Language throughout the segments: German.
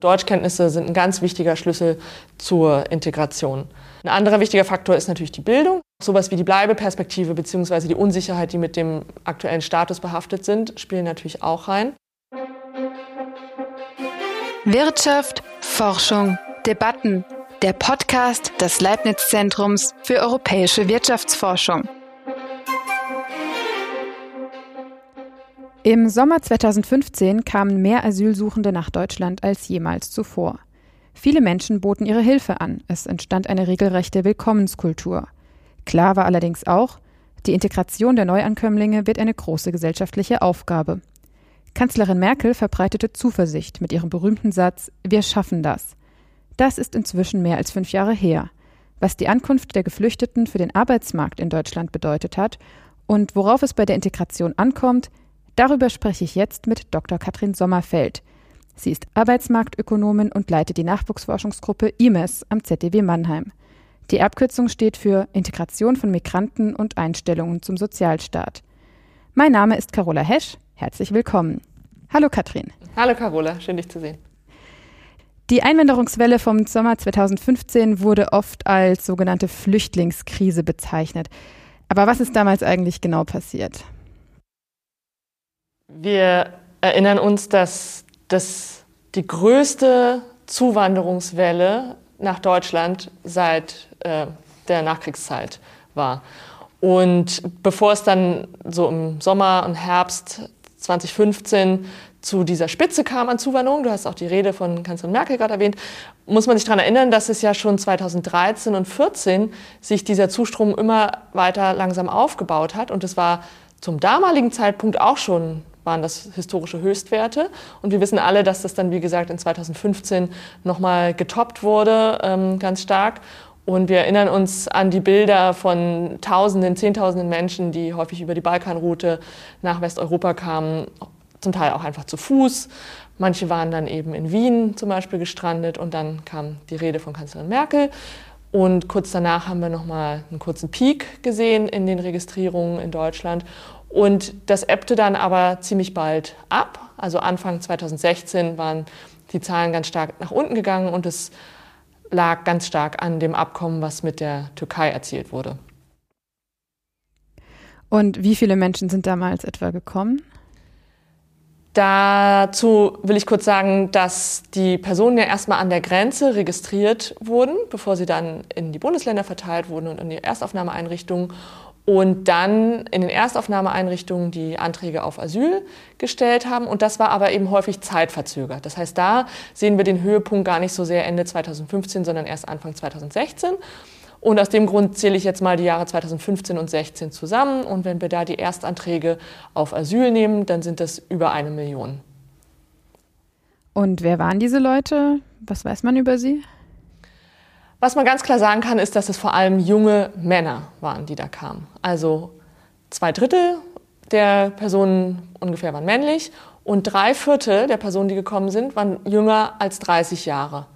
Deutschkenntnisse sind ein ganz wichtiger Schlüssel zur Integration. Ein anderer wichtiger Faktor ist natürlich die Bildung. Sowas wie die Bleibeperspektive bzw. die Unsicherheit, die mit dem aktuellen Status behaftet sind, spielen natürlich auch rein. Wirtschaft, Forschung, Debatten. Der Podcast des Leibniz-Zentrums für europäische Wirtschaftsforschung. Im Sommer 2015 kamen mehr Asylsuchende nach Deutschland als jemals zuvor. Viele Menschen boten ihre Hilfe an. Es entstand eine regelrechte Willkommenskultur. Klar war allerdings auch, die Integration der Neuankömmlinge wird eine große gesellschaftliche Aufgabe. Kanzlerin Merkel verbreitete Zuversicht mit ihrem berühmten Satz Wir schaffen das. Das ist inzwischen mehr als fünf Jahre her. Was die Ankunft der Geflüchteten für den Arbeitsmarkt in Deutschland bedeutet hat und worauf es bei der Integration ankommt, Darüber spreche ich jetzt mit Dr. Katrin Sommerfeld. Sie ist Arbeitsmarktökonomin und leitet die Nachwuchsforschungsgruppe IMES am ZDW Mannheim. Die Abkürzung steht für Integration von Migranten und Einstellungen zum Sozialstaat. Mein Name ist Carola Hesch. Herzlich willkommen. Hallo Katrin. Hallo Carola, schön dich zu sehen. Die Einwanderungswelle vom Sommer 2015 wurde oft als sogenannte Flüchtlingskrise bezeichnet. Aber was ist damals eigentlich genau passiert? Wir erinnern uns, dass das die größte Zuwanderungswelle nach Deutschland seit äh, der Nachkriegszeit war. Und bevor es dann so im Sommer und Herbst 2015 zu dieser Spitze kam an Zuwanderung, du hast auch die Rede von Kanzlerin Merkel gerade erwähnt, muss man sich daran erinnern, dass es ja schon 2013 und 2014 sich dieser Zustrom immer weiter langsam aufgebaut hat. Und es war zum damaligen Zeitpunkt auch schon waren das historische Höchstwerte. Und wir wissen alle, dass das dann, wie gesagt, in 2015 nochmal getoppt wurde, ähm, ganz stark. Und wir erinnern uns an die Bilder von Tausenden, Zehntausenden Menschen, die häufig über die Balkanroute nach Westeuropa kamen, zum Teil auch einfach zu Fuß. Manche waren dann eben in Wien zum Beispiel gestrandet und dann kam die Rede von Kanzlerin Merkel. Und kurz danach haben wir nochmal einen kurzen Peak gesehen in den Registrierungen in Deutschland. Und das ebbte dann aber ziemlich bald ab. Also Anfang 2016 waren die Zahlen ganz stark nach unten gegangen und es lag ganz stark an dem Abkommen, was mit der Türkei erzielt wurde. Und wie viele Menschen sind damals etwa gekommen? Dazu will ich kurz sagen, dass die Personen ja erstmal an der Grenze registriert wurden, bevor sie dann in die Bundesländer verteilt wurden und in die Erstaufnahmeeinrichtungen und dann in den Erstaufnahmeeinrichtungen die Anträge auf Asyl gestellt haben. Und das war aber eben häufig zeitverzögert. Das heißt, da sehen wir den Höhepunkt gar nicht so sehr Ende 2015, sondern erst Anfang 2016. Und aus dem Grund zähle ich jetzt mal die Jahre 2015 und 2016 zusammen. Und wenn wir da die Erstanträge auf Asyl nehmen, dann sind das über eine Million. Und wer waren diese Leute? Was weiß man über sie? Was man ganz klar sagen kann, ist, dass es vor allem junge Männer waren, die da kamen. Also zwei Drittel der Personen ungefähr waren männlich und drei Viertel der Personen, die gekommen sind, waren jünger als 30 Jahre.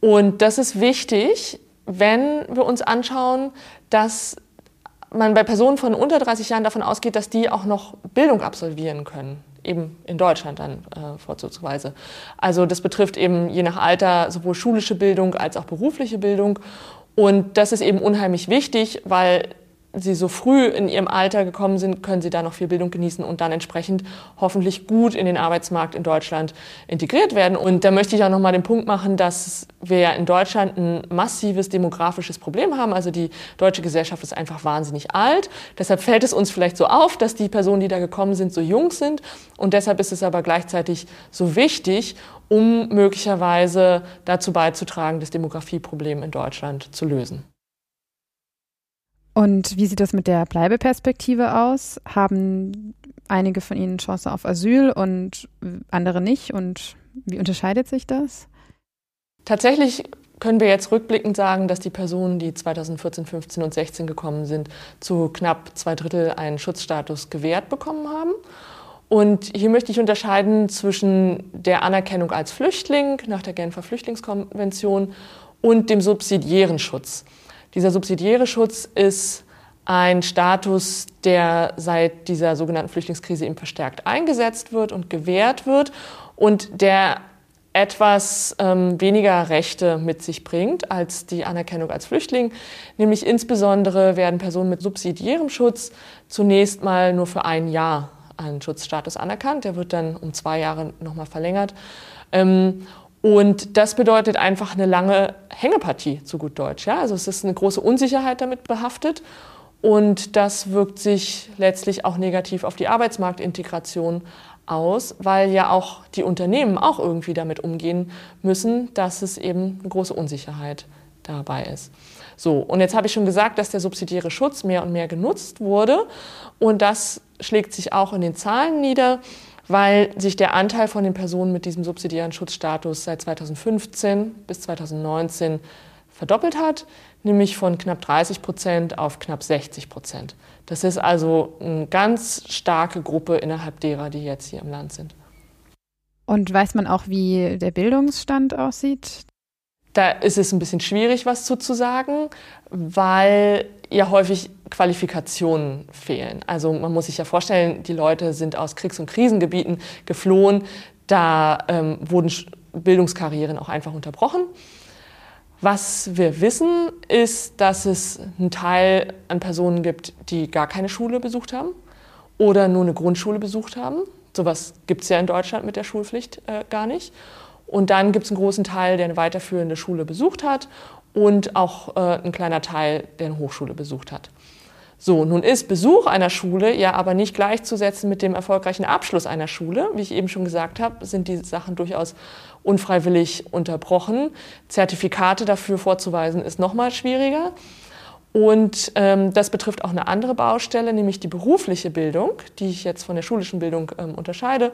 Und das ist wichtig, wenn wir uns anschauen, dass man bei Personen von unter 30 Jahren davon ausgeht, dass die auch noch Bildung absolvieren können eben in Deutschland dann äh, vorzugsweise. Also das betrifft eben je nach Alter sowohl schulische Bildung als auch berufliche Bildung. Und das ist eben unheimlich wichtig, weil sie so früh in ihrem Alter gekommen sind, können sie da noch viel Bildung genießen und dann entsprechend hoffentlich gut in den Arbeitsmarkt in Deutschland integriert werden. Und da möchte ich auch noch mal den Punkt machen, dass wir ja in Deutschland ein massives demografisches Problem haben. Also die deutsche Gesellschaft ist einfach wahnsinnig alt. Deshalb fällt es uns vielleicht so auf, dass die Personen, die da gekommen sind, so jung sind. Und deshalb ist es aber gleichzeitig so wichtig, um möglicherweise dazu beizutragen, das Demografieproblem in Deutschland zu lösen. Und wie sieht das mit der Bleibeperspektive aus? Haben einige von Ihnen Chance auf Asyl und andere nicht? Und wie unterscheidet sich das? Tatsächlich können wir jetzt rückblickend sagen, dass die Personen, die 2014, 15 und 16 gekommen sind, zu knapp zwei Drittel einen Schutzstatus gewährt bekommen haben. Und hier möchte ich unterscheiden zwischen der Anerkennung als Flüchtling nach der Genfer Flüchtlingskonvention und dem subsidiären Schutz. Dieser subsidiäre Schutz ist ein Status, der seit dieser sogenannten Flüchtlingskrise eben verstärkt eingesetzt wird und gewährt wird und der etwas ähm, weniger Rechte mit sich bringt als die Anerkennung als Flüchtling. Nämlich insbesondere werden Personen mit subsidiärem Schutz zunächst mal nur für ein Jahr einen Schutzstatus anerkannt. Der wird dann um zwei Jahre nochmal verlängert. Ähm, und das bedeutet einfach eine lange Hängepartie, zu gut Deutsch. Ja? Also es ist eine große Unsicherheit damit behaftet. Und das wirkt sich letztlich auch negativ auf die Arbeitsmarktintegration aus, weil ja auch die Unternehmen auch irgendwie damit umgehen müssen, dass es eben eine große Unsicherheit dabei ist. So, und jetzt habe ich schon gesagt, dass der subsidiäre Schutz mehr und mehr genutzt wurde. Und das schlägt sich auch in den Zahlen nieder, weil sich der Anteil von den Personen mit diesem subsidiären Schutzstatus seit 2015 bis 2019 verdoppelt hat, nämlich von knapp 30 Prozent auf knapp 60 Prozent. Das ist also eine ganz starke Gruppe innerhalb derer, die jetzt hier im Land sind. Und weiß man auch, wie der Bildungsstand aussieht? Da ist es ein bisschen schwierig, was zu sagen, weil ja häufig Qualifikationen fehlen. Also man muss sich ja vorstellen, die Leute sind aus Kriegs- und Krisengebieten geflohen. Da ähm, wurden Bildungskarrieren auch einfach unterbrochen. Was wir wissen, ist, dass es einen Teil an Personen gibt, die gar keine Schule besucht haben oder nur eine Grundschule besucht haben. Sowas gibt es ja in Deutschland mit der Schulpflicht äh, gar nicht. Und dann gibt es einen großen Teil, der eine weiterführende Schule besucht hat und auch äh, ein kleiner Teil, der eine Hochschule besucht hat. So, nun ist Besuch einer Schule ja aber nicht gleichzusetzen mit dem erfolgreichen Abschluss einer Schule. Wie ich eben schon gesagt habe, sind die Sachen durchaus unfreiwillig unterbrochen. Zertifikate dafür vorzuweisen ist noch mal schwieriger. Und ähm, das betrifft auch eine andere Baustelle, nämlich die berufliche Bildung, die ich jetzt von der schulischen Bildung ähm, unterscheide.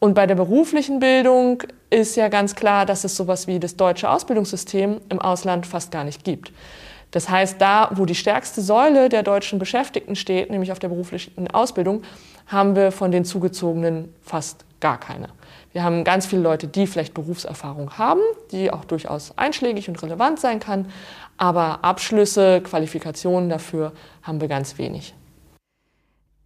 Und bei der beruflichen Bildung ist ja ganz klar, dass es sowas wie das deutsche Ausbildungssystem im Ausland fast gar nicht gibt. Das heißt, da, wo die stärkste Säule der deutschen Beschäftigten steht, nämlich auf der beruflichen Ausbildung, haben wir von den Zugezogenen fast gar keine. Wir haben ganz viele Leute, die vielleicht Berufserfahrung haben, die auch durchaus einschlägig und relevant sein kann, aber Abschlüsse, Qualifikationen dafür haben wir ganz wenig.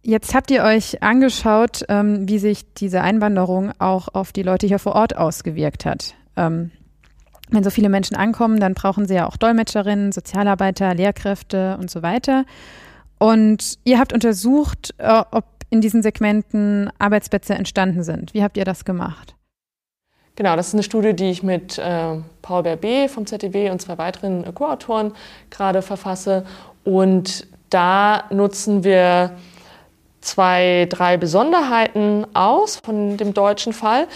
Jetzt habt ihr euch angeschaut, ähm, wie sich diese Einwanderung auch auf die Leute hier vor Ort ausgewirkt hat. Ähm, wenn so viele Menschen ankommen, dann brauchen sie ja auch Dolmetscherinnen, Sozialarbeiter, Lehrkräfte und so weiter. Und ihr habt untersucht, äh, ob in diesen Segmenten Arbeitsplätze entstanden sind. Wie habt ihr das gemacht? Genau, das ist eine Studie, die ich mit äh, Paul Berbe vom ZDW und zwei weiteren Co-Autoren gerade verfasse. Und da nutzen wir zwei, drei Besonderheiten aus von dem deutschen Fall.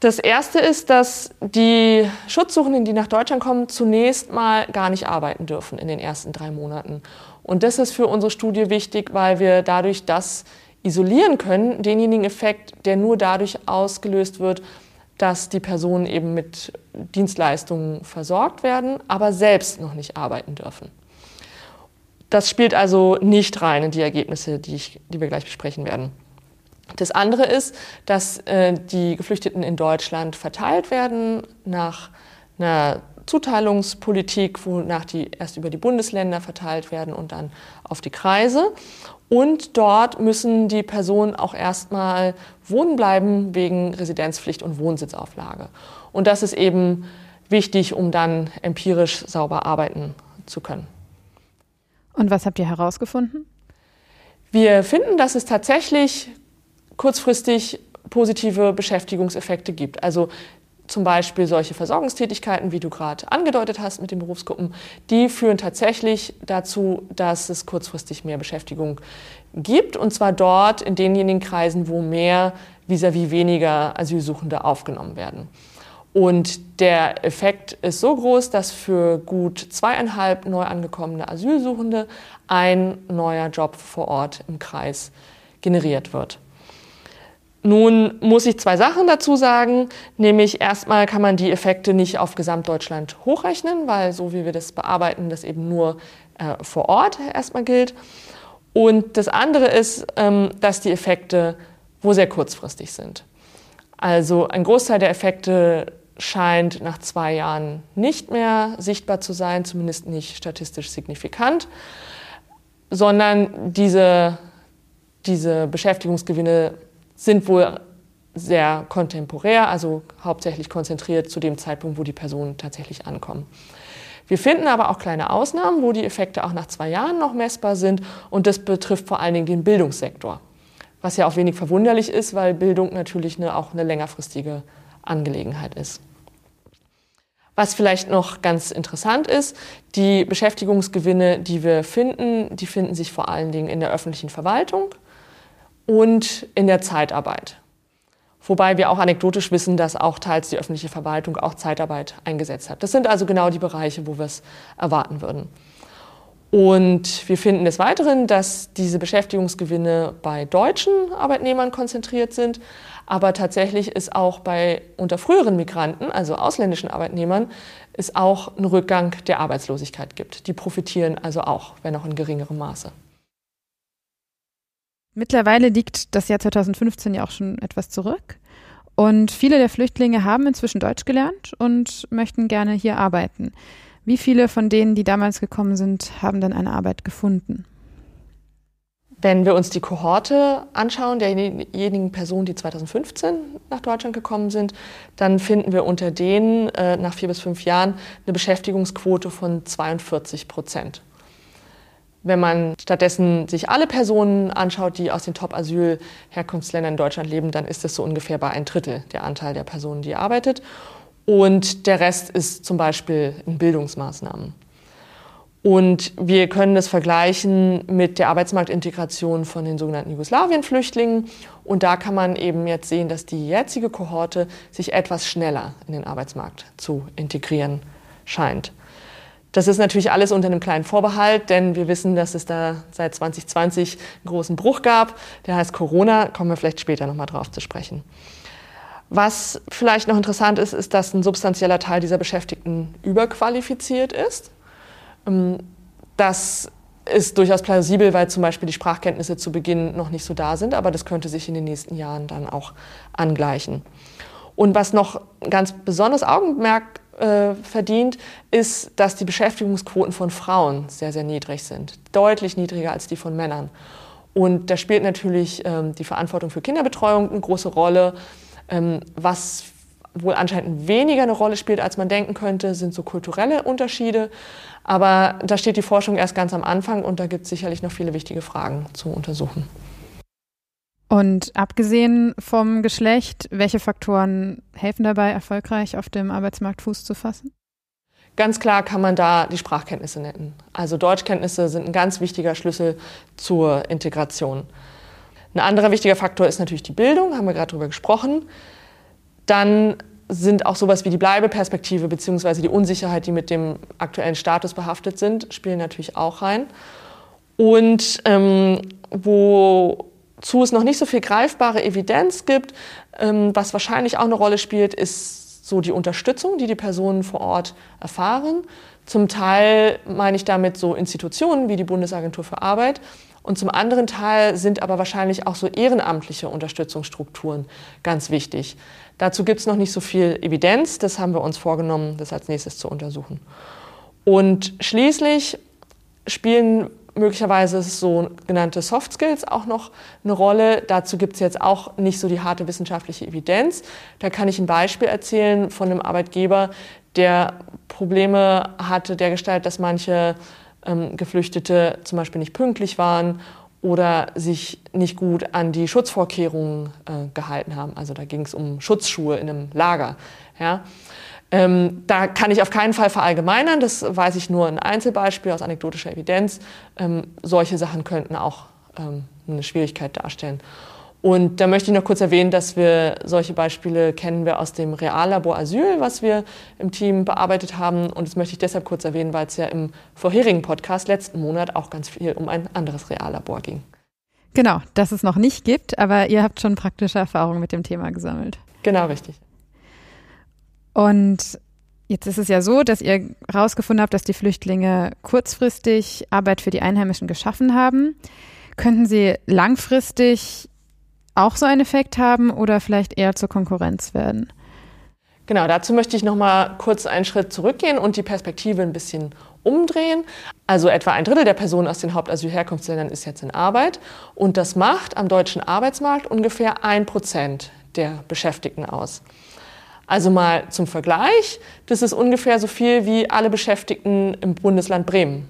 Das erste ist, dass die Schutzsuchenden, die nach Deutschland kommen, zunächst mal gar nicht arbeiten dürfen in den ersten drei Monaten. Und das ist für unsere Studie wichtig, weil wir dadurch das isolieren können, denjenigen Effekt, der nur dadurch ausgelöst wird, dass die Personen eben mit Dienstleistungen versorgt werden, aber selbst noch nicht arbeiten dürfen. Das spielt also nicht rein in die Ergebnisse, die, ich, die wir gleich besprechen werden. Das andere ist, dass äh, die Geflüchteten in Deutschland verteilt werden nach einer Zuteilungspolitik, wonach die erst über die Bundesländer verteilt werden und dann auf die Kreise. Und dort müssen die Personen auch erstmal wohnen bleiben wegen Residenzpflicht und Wohnsitzauflage. Und das ist eben wichtig, um dann empirisch sauber arbeiten zu können. Und was habt ihr herausgefunden? Wir finden, dass es tatsächlich kurzfristig positive Beschäftigungseffekte gibt. Also zum Beispiel solche Versorgungstätigkeiten, wie du gerade angedeutet hast mit den Berufsgruppen, die führen tatsächlich dazu, dass es kurzfristig mehr Beschäftigung gibt. Und zwar dort in denjenigen Kreisen, wo mehr vis-à-vis -vis weniger Asylsuchende aufgenommen werden. Und der Effekt ist so groß, dass für gut zweieinhalb neu angekommene Asylsuchende ein neuer Job vor Ort im Kreis generiert wird. Nun muss ich zwei Sachen dazu sagen, nämlich erstmal kann man die Effekte nicht auf Gesamtdeutschland hochrechnen, weil so wie wir das bearbeiten, das eben nur äh, vor Ort erstmal gilt. Und das andere ist, ähm, dass die Effekte wohl sehr kurzfristig sind. Also ein Großteil der Effekte scheint nach zwei Jahren nicht mehr sichtbar zu sein, zumindest nicht statistisch signifikant, sondern diese, diese Beschäftigungsgewinne sind wohl sehr kontemporär, also hauptsächlich konzentriert zu dem Zeitpunkt, wo die Personen tatsächlich ankommen. Wir finden aber auch kleine Ausnahmen, wo die Effekte auch nach zwei Jahren noch messbar sind und das betrifft vor allen Dingen den Bildungssektor. Was ja auch wenig verwunderlich ist, weil Bildung natürlich eine, auch eine längerfristige Angelegenheit ist. Was vielleicht noch ganz interessant ist, die Beschäftigungsgewinne, die wir finden, die finden sich vor allen Dingen in der öffentlichen Verwaltung und in der Zeitarbeit. Wobei wir auch anekdotisch wissen, dass auch teils die öffentliche Verwaltung auch Zeitarbeit eingesetzt hat. Das sind also genau die Bereiche, wo wir es erwarten würden. Und wir finden des Weiteren, dass diese Beschäftigungsgewinne bei deutschen Arbeitnehmern konzentriert sind, aber tatsächlich ist auch bei unter früheren Migranten, also ausländischen Arbeitnehmern, es auch einen Rückgang der Arbeitslosigkeit gibt. Die profitieren also auch, wenn auch in geringerem Maße. Mittlerweile liegt das Jahr 2015 ja auch schon etwas zurück. Und viele der Flüchtlinge haben inzwischen Deutsch gelernt und möchten gerne hier arbeiten. Wie viele von denen, die damals gekommen sind, haben denn eine Arbeit gefunden? Wenn wir uns die Kohorte anschauen, derjenigen Personen, die 2015 nach Deutschland gekommen sind, dann finden wir unter denen äh, nach vier bis fünf Jahren eine Beschäftigungsquote von 42 Prozent. Wenn man stattdessen sich alle Personen anschaut, die aus den Top-Asyl-Herkunftsländern in Deutschland leben, dann ist das so ungefähr bei ein Drittel der Anteil der Personen, die arbeitet. Und der Rest ist zum Beispiel in Bildungsmaßnahmen. Und wir können das vergleichen mit der Arbeitsmarktintegration von den sogenannten Jugoslawien-Flüchtlingen. Und da kann man eben jetzt sehen, dass die jetzige Kohorte sich etwas schneller in den Arbeitsmarkt zu integrieren scheint. Das ist natürlich alles unter einem kleinen Vorbehalt, denn wir wissen, dass es da seit 2020 einen großen Bruch gab. Der heißt Corona, kommen wir vielleicht später nochmal drauf zu sprechen. Was vielleicht noch interessant ist, ist, dass ein substanzieller Teil dieser Beschäftigten überqualifiziert ist. Ähm, das ist durchaus plausibel, weil zum Beispiel die Sprachkenntnisse zu Beginn noch nicht so da sind, aber das könnte sich in den nächsten Jahren dann auch angleichen. Und was noch ganz besonders Augenmerk äh, verdient, ist, dass die Beschäftigungsquoten von Frauen sehr, sehr niedrig sind. Deutlich niedriger als die von Männern. Und da spielt natürlich ähm, die Verantwortung für Kinderbetreuung eine große Rolle. Ähm, was wohl anscheinend weniger eine Rolle spielt, als man denken könnte, sind so kulturelle Unterschiede. Aber da steht die Forschung erst ganz am Anfang und da gibt es sicherlich noch viele wichtige Fragen zu untersuchen. Und abgesehen vom Geschlecht, welche Faktoren helfen dabei, erfolgreich auf dem Arbeitsmarkt Fuß zu fassen? Ganz klar kann man da die Sprachkenntnisse nennen. Also Deutschkenntnisse sind ein ganz wichtiger Schlüssel zur Integration. Ein anderer wichtiger Faktor ist natürlich die Bildung, haben wir gerade darüber gesprochen. Dann sind auch sowas wie die Bleibeperspektive bzw. die Unsicherheit, die mit dem aktuellen Status behaftet sind, spielen natürlich auch rein. Und ähm, wozu es noch nicht so viel greifbare Evidenz gibt, ähm, was wahrscheinlich auch eine Rolle spielt, ist so die Unterstützung, die die Personen vor Ort erfahren. Zum Teil meine ich damit so Institutionen wie die Bundesagentur für Arbeit, und zum anderen Teil sind aber wahrscheinlich auch so ehrenamtliche Unterstützungsstrukturen ganz wichtig. Dazu gibt es noch nicht so viel Evidenz. Das haben wir uns vorgenommen, das als nächstes zu untersuchen. Und schließlich spielen möglicherweise sogenannte Soft Skills auch noch eine Rolle. Dazu gibt es jetzt auch nicht so die harte wissenschaftliche Evidenz. Da kann ich ein Beispiel erzählen von einem Arbeitgeber, der Probleme hatte der Gestalt, dass manche ähm, Geflüchtete zum Beispiel nicht pünktlich waren oder sich nicht gut an die Schutzvorkehrungen äh, gehalten haben. Also da ging es um Schutzschuhe in einem Lager. Ja. Ähm, da kann ich auf keinen Fall verallgemeinern, das weiß ich nur ein Einzelbeispiel aus anekdotischer Evidenz. Ähm, solche Sachen könnten auch ähm, eine Schwierigkeit darstellen. Und da möchte ich noch kurz erwähnen, dass wir solche Beispiele kennen wir aus dem Reallabor Asyl, was wir im Team bearbeitet haben. Und das möchte ich deshalb kurz erwähnen, weil es ja im vorherigen Podcast letzten Monat auch ganz viel um ein anderes Reallabor ging. Genau, das es noch nicht gibt, aber ihr habt schon praktische Erfahrungen mit dem Thema gesammelt. Genau, richtig. Und jetzt ist es ja so, dass ihr herausgefunden habt, dass die Flüchtlinge kurzfristig Arbeit für die Einheimischen geschaffen haben. Könnten Sie langfristig auch so einen Effekt haben oder vielleicht eher zur Konkurrenz werden? Genau, dazu möchte ich noch mal kurz einen Schritt zurückgehen und die Perspektive ein bisschen umdrehen. Also etwa ein Drittel der Personen aus den Hauptasylherkunftsländern ist jetzt in Arbeit und das macht am deutschen Arbeitsmarkt ungefähr ein Prozent der Beschäftigten aus. Also mal zum Vergleich, das ist ungefähr so viel wie alle Beschäftigten im Bundesland Bremen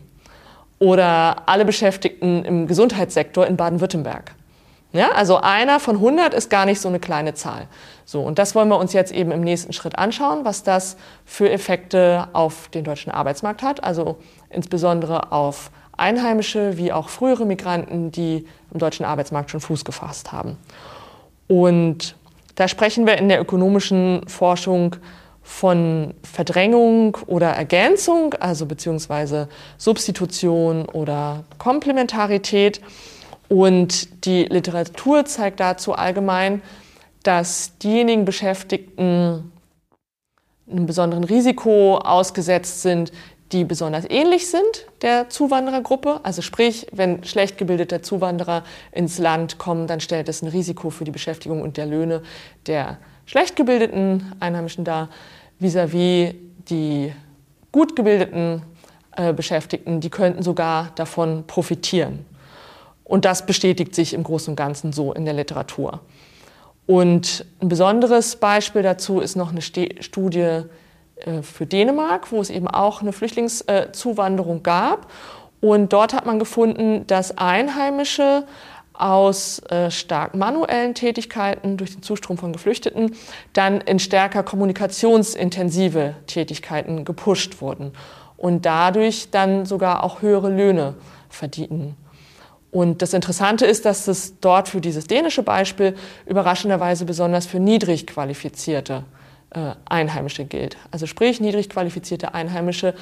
oder alle Beschäftigten im Gesundheitssektor in Baden-Württemberg. Ja, also einer von 100 ist gar nicht so eine kleine Zahl. So, und das wollen wir uns jetzt eben im nächsten Schritt anschauen, was das für Effekte auf den deutschen Arbeitsmarkt hat, also insbesondere auf Einheimische wie auch frühere Migranten, die im deutschen Arbeitsmarkt schon Fuß gefasst haben. Und da sprechen wir in der ökonomischen Forschung von Verdrängung oder Ergänzung, also beziehungsweise Substitution oder Komplementarität. Und die Literatur zeigt dazu allgemein, dass diejenigen Beschäftigten einem besonderen Risiko ausgesetzt sind, die besonders ähnlich sind der Zuwanderergruppe. Also sprich, wenn schlecht gebildete Zuwanderer ins Land kommen, dann stellt es ein Risiko für die Beschäftigung und der Löhne der schlecht gebildeten Einheimischen dar, vis-à-vis -vis die gut gebildeten äh, Beschäftigten, die könnten sogar davon profitieren. Und das bestätigt sich im Großen und Ganzen so in der Literatur. Und ein besonderes Beispiel dazu ist noch eine Studie äh, für Dänemark, wo es eben auch eine Flüchtlingszuwanderung gab. Und dort hat man gefunden, dass Einheimische aus äh, stark manuellen Tätigkeiten durch den Zustrom von Geflüchteten dann in stärker kommunikationsintensive Tätigkeiten gepusht wurden und dadurch dann sogar auch höhere Löhne verdienten. Und das Interessante ist, dass es dort für dieses dänische Beispiel überraschenderweise besonders für niedrig qualifizierte äh, Einheimische gilt. Also sprich, niedrig qualifizierte Einheimische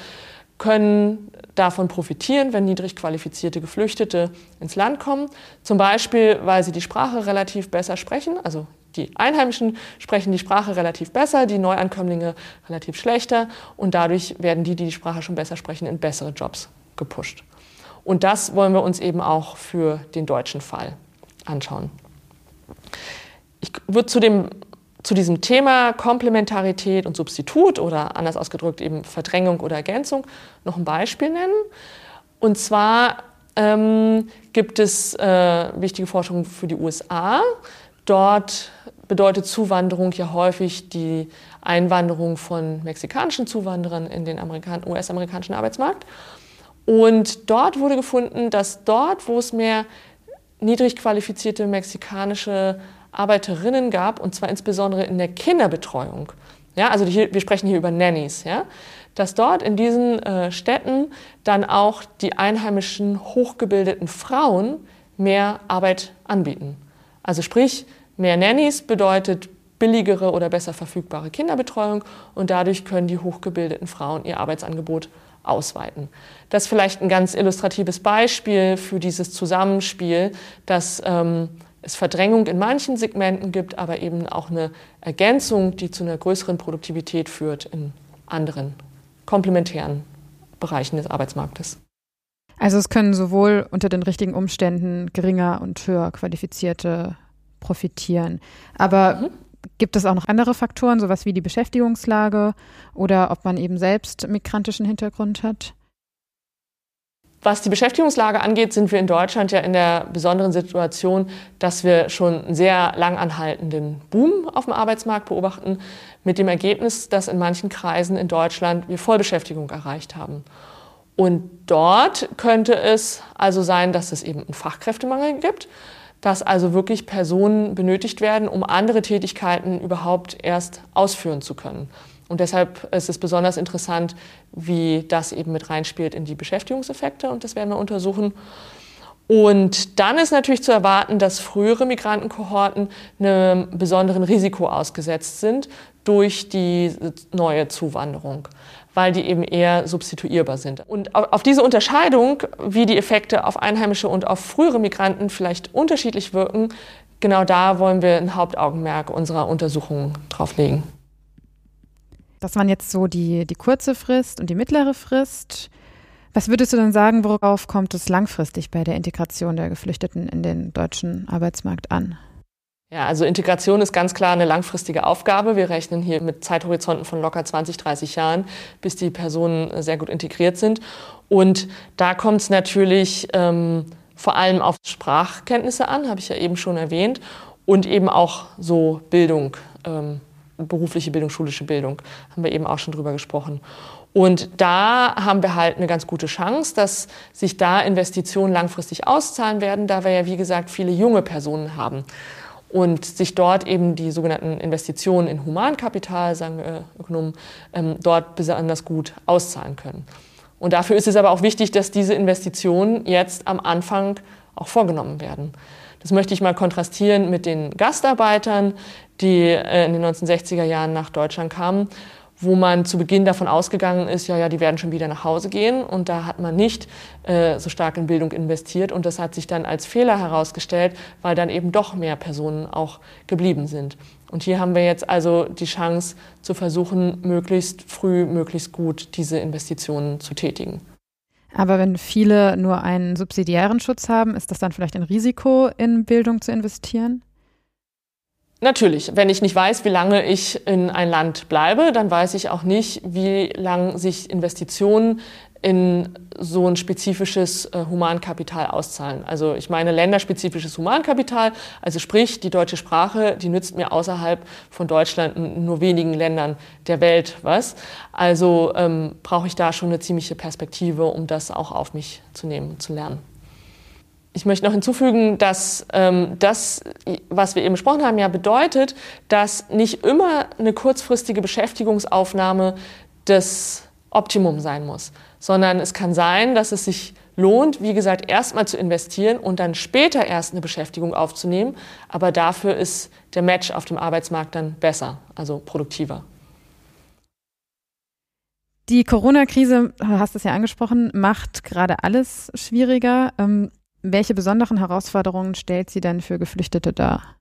können davon profitieren, wenn niedrig qualifizierte Geflüchtete ins Land kommen. Zum Beispiel, weil sie die Sprache relativ besser sprechen. Also die Einheimischen sprechen die Sprache relativ besser, die Neuankömmlinge relativ schlechter. Und dadurch werden die, die die Sprache schon besser sprechen, in bessere Jobs gepusht. Und das wollen wir uns eben auch für den deutschen Fall anschauen. Ich würde zu, dem, zu diesem Thema Komplementarität und Substitut oder anders ausgedrückt eben Verdrängung oder Ergänzung noch ein Beispiel nennen. Und zwar ähm, gibt es äh, wichtige Forschung für die USA. Dort bedeutet Zuwanderung ja häufig die Einwanderung von mexikanischen Zuwanderern in den US-amerikanischen Arbeitsmarkt. Und dort wurde gefunden, dass dort, wo es mehr niedrig qualifizierte mexikanische Arbeiterinnen gab, und zwar insbesondere in der Kinderbetreuung, ja, also die, wir sprechen hier über Nannies, ja, dass dort in diesen äh, Städten dann auch die einheimischen hochgebildeten Frauen mehr Arbeit anbieten. Also sprich, mehr Nannies bedeutet billigere oder besser verfügbare Kinderbetreuung und dadurch können die hochgebildeten Frauen ihr Arbeitsangebot ausweiten. Das ist vielleicht ein ganz illustratives Beispiel für dieses Zusammenspiel, dass ähm, es Verdrängung in manchen Segmenten gibt, aber eben auch eine Ergänzung, die zu einer größeren Produktivität führt in anderen komplementären Bereichen des Arbeitsmarktes. Also es können sowohl unter den richtigen Umständen geringer und höher qualifizierte profitieren. Aber mhm. Gibt es auch noch andere Faktoren, sowas wie die Beschäftigungslage oder ob man eben selbst migrantischen Hintergrund hat? Was die Beschäftigungslage angeht, sind wir in Deutschland ja in der besonderen Situation, dass wir schon einen sehr lang anhaltenden Boom auf dem Arbeitsmarkt beobachten, mit dem Ergebnis, dass in manchen Kreisen in Deutschland wir Vollbeschäftigung erreicht haben. Und dort könnte es also sein, dass es eben einen Fachkräftemangel gibt, dass also wirklich Personen benötigt werden, um andere Tätigkeiten überhaupt erst ausführen zu können. Und deshalb ist es besonders interessant, wie das eben mit reinspielt in die Beschäftigungseffekte und das werden wir untersuchen. Und dann ist natürlich zu erwarten, dass frühere Migrantenkohorten einem besonderen Risiko ausgesetzt sind durch die neue Zuwanderung weil die eben eher substituierbar sind. Und auf diese Unterscheidung, wie die Effekte auf Einheimische und auf frühere Migranten vielleicht unterschiedlich wirken, genau da wollen wir ein Hauptaugenmerk unserer Untersuchungen drauf legen. Das waren jetzt so die, die kurze Frist und die mittlere Frist. Was würdest du denn sagen, worauf kommt es langfristig bei der Integration der Geflüchteten in den deutschen Arbeitsmarkt an? Ja, also Integration ist ganz klar eine langfristige Aufgabe. Wir rechnen hier mit Zeithorizonten von locker 20, 30 Jahren, bis die Personen sehr gut integriert sind. Und da kommt es natürlich ähm, vor allem auf Sprachkenntnisse an, habe ich ja eben schon erwähnt. und eben auch so Bildung, ähm, berufliche Bildung, schulische Bildung, haben wir eben auch schon drüber gesprochen. Und da haben wir halt eine ganz gute Chance, dass sich da Investitionen langfristig auszahlen werden, da wir ja, wie gesagt, viele junge Personen haben und sich dort eben die sogenannten Investitionen in Humankapital, sagen wir Ökonomen, ähm, dort besonders gut auszahlen können. Und dafür ist es aber auch wichtig, dass diese Investitionen jetzt am Anfang auch vorgenommen werden. Das möchte ich mal kontrastieren mit den Gastarbeitern, die äh, in den 1960er Jahren nach Deutschland kamen wo man zu Beginn davon ausgegangen ist, ja, ja, die werden schon wieder nach Hause gehen. Und da hat man nicht äh, so stark in Bildung investiert. Und das hat sich dann als Fehler herausgestellt, weil dann eben doch mehr Personen auch geblieben sind. Und hier haben wir jetzt also die Chance zu versuchen, möglichst früh, möglichst gut diese Investitionen zu tätigen. Aber wenn viele nur einen subsidiären Schutz haben, ist das dann vielleicht ein Risiko, in Bildung zu investieren? Natürlich, wenn ich nicht weiß, wie lange ich in ein Land bleibe, dann weiß ich auch nicht, wie lange sich Investitionen in so ein spezifisches äh, Humankapital auszahlen. Also ich meine länderspezifisches Humankapital, also sprich die deutsche Sprache, die nützt mir außerhalb von Deutschland in nur wenigen Ländern der Welt was. Also ähm, brauche ich da schon eine ziemliche Perspektive, um das auch auf mich zu nehmen, zu lernen. Ich möchte noch hinzufügen, dass ähm, das, was wir eben besprochen haben, ja bedeutet, dass nicht immer eine kurzfristige Beschäftigungsaufnahme das Optimum sein muss, sondern es kann sein, dass es sich lohnt, wie gesagt, erstmal zu investieren und dann später erst eine Beschäftigung aufzunehmen. Aber dafür ist der Match auf dem Arbeitsmarkt dann besser, also produktiver. Die Corona-Krise, du hast es ja angesprochen, macht gerade alles schwieriger. Ähm, welche besonderen Herausforderungen stellt sie denn für Geflüchtete dar?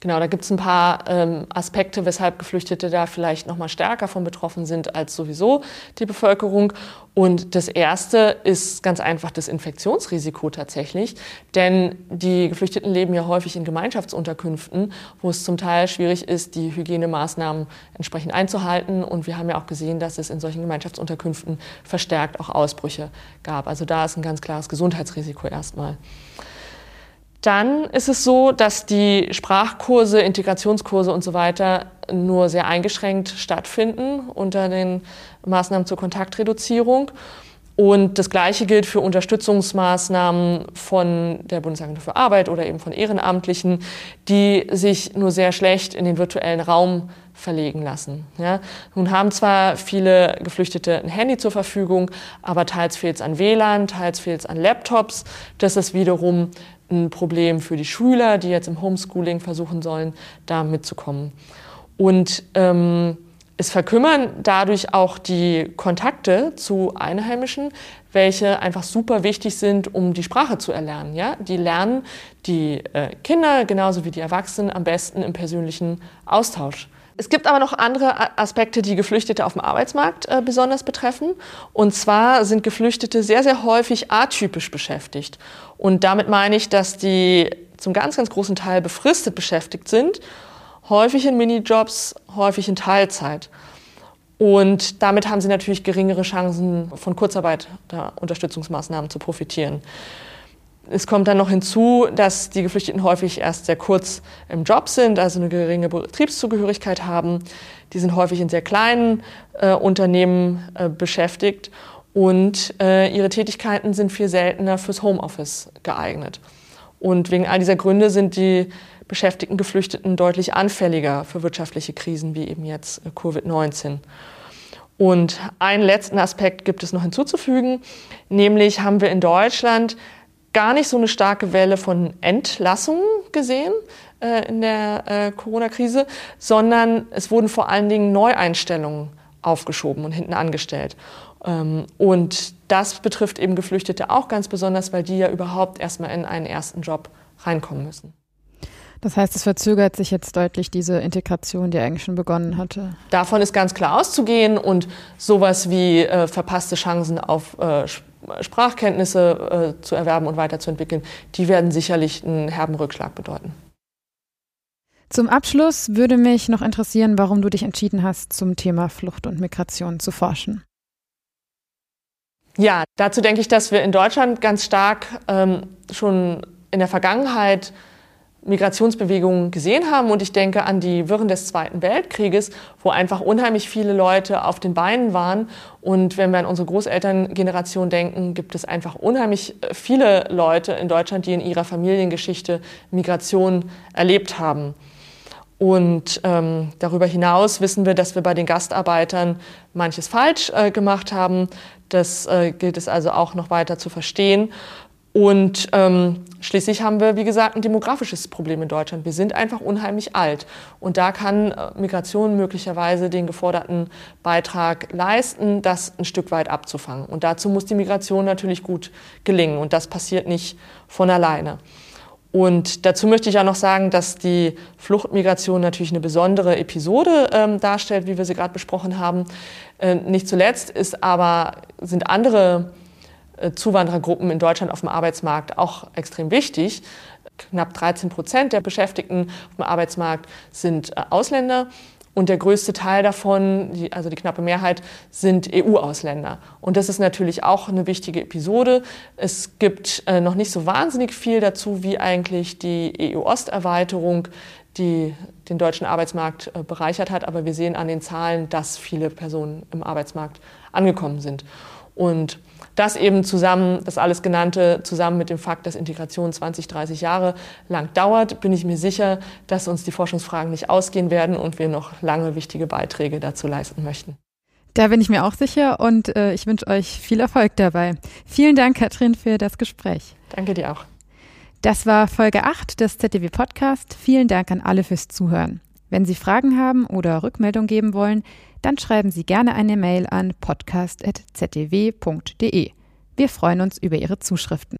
Genau, da gibt es ein paar ähm, Aspekte, weshalb Geflüchtete da vielleicht noch mal stärker von betroffen sind als sowieso die Bevölkerung. Und das erste ist ganz einfach das Infektionsrisiko tatsächlich, denn die Geflüchteten leben ja häufig in Gemeinschaftsunterkünften, wo es zum Teil schwierig ist, die Hygienemaßnahmen entsprechend einzuhalten. Und wir haben ja auch gesehen, dass es in solchen Gemeinschaftsunterkünften verstärkt auch Ausbrüche gab. Also da ist ein ganz klares Gesundheitsrisiko erstmal. Dann ist es so, dass die Sprachkurse, Integrationskurse und so weiter nur sehr eingeschränkt stattfinden unter den Maßnahmen zur Kontaktreduzierung. Und das Gleiche gilt für Unterstützungsmaßnahmen von der Bundesagentur für Arbeit oder eben von Ehrenamtlichen, die sich nur sehr schlecht in den virtuellen Raum verlegen lassen. Ja, nun haben zwar viele Geflüchtete ein Handy zur Verfügung, aber teils fehlt es an WLAN, teils fehlt es an Laptops. Das ist wiederum ein Problem für die Schüler, die jetzt im Homeschooling versuchen sollen, da mitzukommen. Und ähm, es verkümmern dadurch auch die Kontakte zu Einheimischen, welche einfach super wichtig sind, um die Sprache zu erlernen. Ja? Die lernen die äh, Kinder genauso wie die Erwachsenen am besten im persönlichen Austausch. Es gibt aber noch andere Aspekte, die Geflüchtete auf dem Arbeitsmarkt äh, besonders betreffen. Und zwar sind Geflüchtete sehr, sehr häufig atypisch beschäftigt. Und damit meine ich, dass die zum ganz, ganz großen Teil befristet beschäftigt sind, häufig in Minijobs, häufig in Teilzeit. Und damit haben sie natürlich geringere Chancen, von Kurzarbeit der Unterstützungsmaßnahmen zu profitieren. Es kommt dann noch hinzu, dass die Geflüchteten häufig erst sehr kurz im Job sind, also eine geringe Betriebszugehörigkeit haben. Die sind häufig in sehr kleinen äh, Unternehmen äh, beschäftigt und äh, ihre Tätigkeiten sind viel seltener fürs Homeoffice geeignet. Und wegen all dieser Gründe sind die beschäftigten Geflüchteten deutlich anfälliger für wirtschaftliche Krisen wie eben jetzt äh, Covid-19. Und einen letzten Aspekt gibt es noch hinzuzufügen, nämlich haben wir in Deutschland gar nicht so eine starke Welle von Entlassungen gesehen äh, in der äh, Corona-Krise, sondern es wurden vor allen Dingen Neueinstellungen aufgeschoben und hinten angestellt. Ähm, und das betrifft eben Geflüchtete auch ganz besonders, weil die ja überhaupt erstmal in einen ersten Job reinkommen müssen. Das heißt, es verzögert sich jetzt deutlich diese Integration, die eigentlich schon begonnen hatte. Davon ist ganz klar auszugehen und sowas wie äh, verpasste Chancen auf äh, Sprachkenntnisse äh, zu erwerben und weiterzuentwickeln, die werden sicherlich einen herben Rückschlag bedeuten. Zum Abschluss würde mich noch interessieren, warum du dich entschieden hast, zum Thema Flucht und Migration zu forschen. Ja, dazu denke ich, dass wir in Deutschland ganz stark ähm, schon in der Vergangenheit Migrationsbewegungen gesehen haben. Und ich denke an die Wirren des Zweiten Weltkrieges, wo einfach unheimlich viele Leute auf den Beinen waren. Und wenn wir an unsere Großelterngeneration denken, gibt es einfach unheimlich viele Leute in Deutschland, die in ihrer Familiengeschichte Migration erlebt haben. Und ähm, darüber hinaus wissen wir, dass wir bei den Gastarbeitern manches falsch äh, gemacht haben. Das äh, gilt es also auch noch weiter zu verstehen. Und ähm, schließlich haben wir, wie gesagt, ein demografisches Problem in Deutschland. Wir sind einfach unheimlich alt. Und da kann äh, Migration möglicherweise den geforderten Beitrag leisten, das ein Stück weit abzufangen. Und dazu muss die Migration natürlich gut gelingen. Und das passiert nicht von alleine. Und dazu möchte ich auch noch sagen, dass die Fluchtmigration natürlich eine besondere Episode ähm, darstellt, wie wir sie gerade besprochen haben. Äh, nicht zuletzt ist aber, sind andere äh, Zuwanderergruppen in Deutschland auf dem Arbeitsmarkt auch extrem wichtig. Knapp 13 Prozent der Beschäftigten auf dem Arbeitsmarkt sind äh, Ausländer. Und der größte Teil davon, also die knappe Mehrheit, sind EU-Ausländer. Und das ist natürlich auch eine wichtige Episode. Es gibt äh, noch nicht so wahnsinnig viel dazu, wie eigentlich die EU-Osterweiterung die den deutschen Arbeitsmarkt äh, bereichert hat. Aber wir sehen an den Zahlen, dass viele Personen im Arbeitsmarkt angekommen sind. Und das eben zusammen, das alles genannte, zusammen mit dem Fakt, dass Integration 20, 30 Jahre lang dauert, bin ich mir sicher, dass uns die Forschungsfragen nicht ausgehen werden und wir noch lange wichtige Beiträge dazu leisten möchten. Da bin ich mir auch sicher und äh, ich wünsche euch viel Erfolg dabei. Vielen Dank, Katrin, für das Gespräch. Danke dir auch. Das war Folge 8 des ZDW Podcast. Vielen Dank an alle fürs Zuhören. Wenn Sie Fragen haben oder Rückmeldung geben wollen, dann schreiben Sie gerne eine Mail an podcast.zdw.de. Wir freuen uns über Ihre Zuschriften.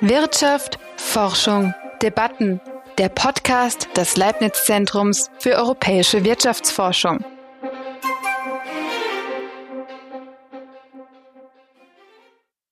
Wirtschaft, Forschung, Debatten. Der Podcast des Leibniz Zentrums für europäische Wirtschaftsforschung.